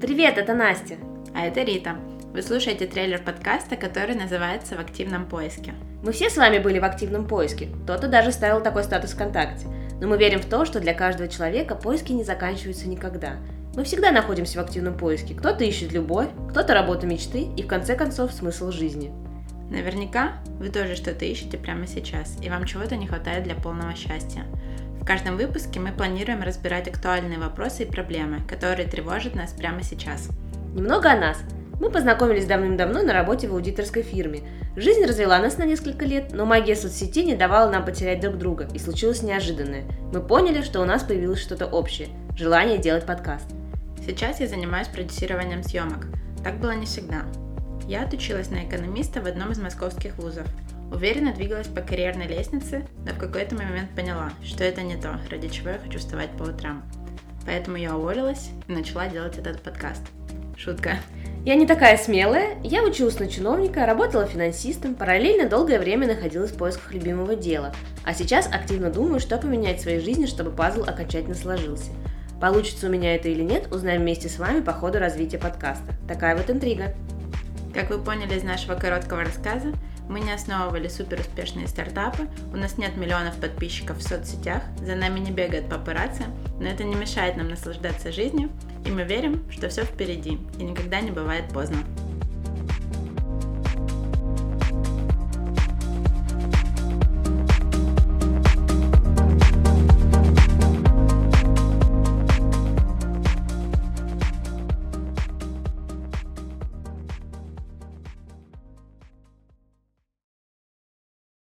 Привет, это Настя. А это Рита. Вы слушаете трейлер подкаста, который называется «В активном поиске». Мы все с вами были в активном поиске. Кто-то даже ставил такой статус ВКонтакте. Но мы верим в то, что для каждого человека поиски не заканчиваются никогда. Мы всегда находимся в активном поиске. Кто-то ищет любовь, кто-то работу мечты и, в конце концов, смысл жизни. Наверняка вы тоже что-то ищете прямо сейчас, и вам чего-то не хватает для полного счастья. В каждом выпуске мы планируем разбирать актуальные вопросы и проблемы, которые тревожат нас прямо сейчас. Немного о нас. Мы познакомились давным-давно на работе в аудиторской фирме. Жизнь развела нас на несколько лет, но магия соцсети не давала нам потерять друг друга, и случилось неожиданное. Мы поняли, что у нас появилось что-то общее – желание делать подкаст. Сейчас я занимаюсь продюсированием съемок. Так было не всегда. Я отучилась на экономиста в одном из московских вузов. Уверенно двигалась по карьерной лестнице, но в какой-то момент поняла, что это не то, ради чего я хочу вставать по утрам. Поэтому я уволилась и начала делать этот подкаст. Шутка. Я не такая смелая, я училась на чиновника, работала финансистом, параллельно долгое время находилась в поисках любимого дела, а сейчас активно думаю, что поменять в своей жизни, чтобы пазл окончательно сложился. Получится у меня это или нет, узнаем вместе с вами по ходу развития подкаста. Такая вот интрига. Как вы поняли из нашего короткого рассказа, мы не основывали супер успешные стартапы, у нас нет миллионов подписчиков в соцсетях, за нами не бегают папарацци, но это не мешает нам наслаждаться жизнью, и мы верим, что все впереди и никогда не бывает поздно.